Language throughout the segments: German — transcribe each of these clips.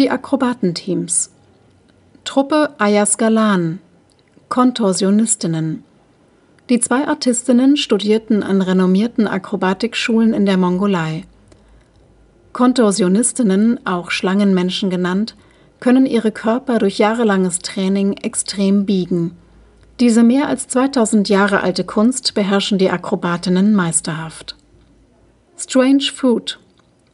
Die Akrobatenteams. Truppe Ayas Galan. Kontorsionistinnen. Die zwei Artistinnen studierten an renommierten Akrobatikschulen in der Mongolei. Kontorsionistinnen, auch Schlangenmenschen genannt, können ihre Körper durch jahrelanges Training extrem biegen. Diese mehr als 2000 Jahre alte Kunst beherrschen die Akrobatinnen meisterhaft. Strange Food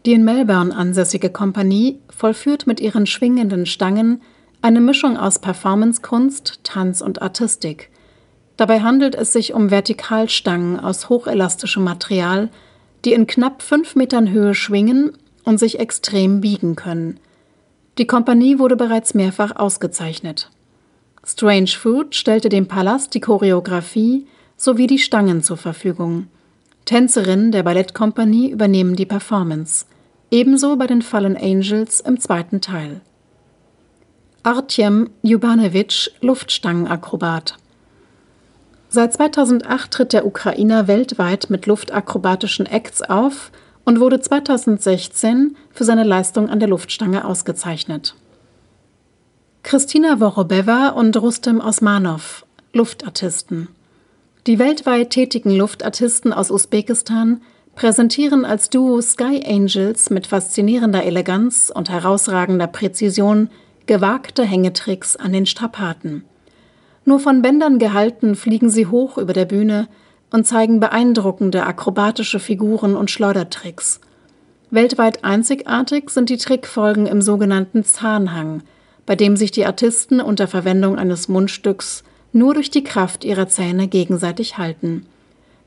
die in Melbourne ansässige Kompanie vollführt mit ihren schwingenden Stangen eine Mischung aus Performancekunst, Tanz und Artistik. Dabei handelt es sich um Vertikalstangen aus hochelastischem Material, die in knapp fünf Metern Höhe schwingen und sich extrem biegen können. Die Kompanie wurde bereits mehrfach ausgezeichnet. Strange Food stellte dem Palast die Choreografie sowie die Stangen zur Verfügung. Tänzerinnen der Ballettkompanie übernehmen die Performance. Ebenso bei den Fallen Angels im zweiten Teil. Artjem Jubanewitsch, Luftstangenakrobat. Seit 2008 tritt der Ukrainer weltweit mit luftakrobatischen Acts auf und wurde 2016 für seine Leistung an der Luftstange ausgezeichnet. Christina Worobeva und Rustem Osmanov, Luftartisten. Die weltweit tätigen Luftartisten aus Usbekistan präsentieren als Duo Sky Angels mit faszinierender Eleganz und herausragender Präzision gewagte Hängetricks an den Strapaten. Nur von Bändern gehalten fliegen sie hoch über der Bühne und zeigen beeindruckende akrobatische Figuren und Schleudertricks. Weltweit einzigartig sind die Trickfolgen im sogenannten Zahnhang, bei dem sich die Artisten unter Verwendung eines Mundstücks nur durch die Kraft ihrer Zähne gegenseitig halten.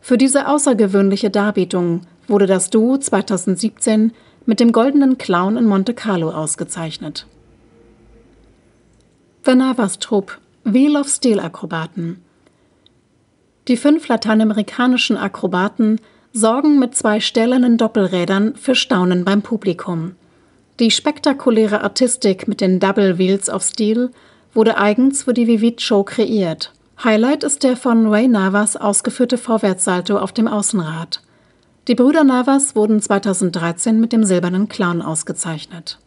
Für diese außergewöhnliche Darbietung wurde das Duo 2017 mit dem Goldenen Clown in Monte Carlo ausgezeichnet. The Navas Trupp Wheel of Steel Akrobaten Die fünf lateinamerikanischen Akrobaten sorgen mit zwei stählernen Doppelrädern für Staunen beim Publikum. Die spektakuläre Artistik mit den Double Wheels of Steel wurde eigens für die Vivid Show kreiert. Highlight ist der von Ray Navas ausgeführte Vorwärtssalto auf dem Außenrad. Die Brüder Navas wurden 2013 mit dem Silbernen Clown ausgezeichnet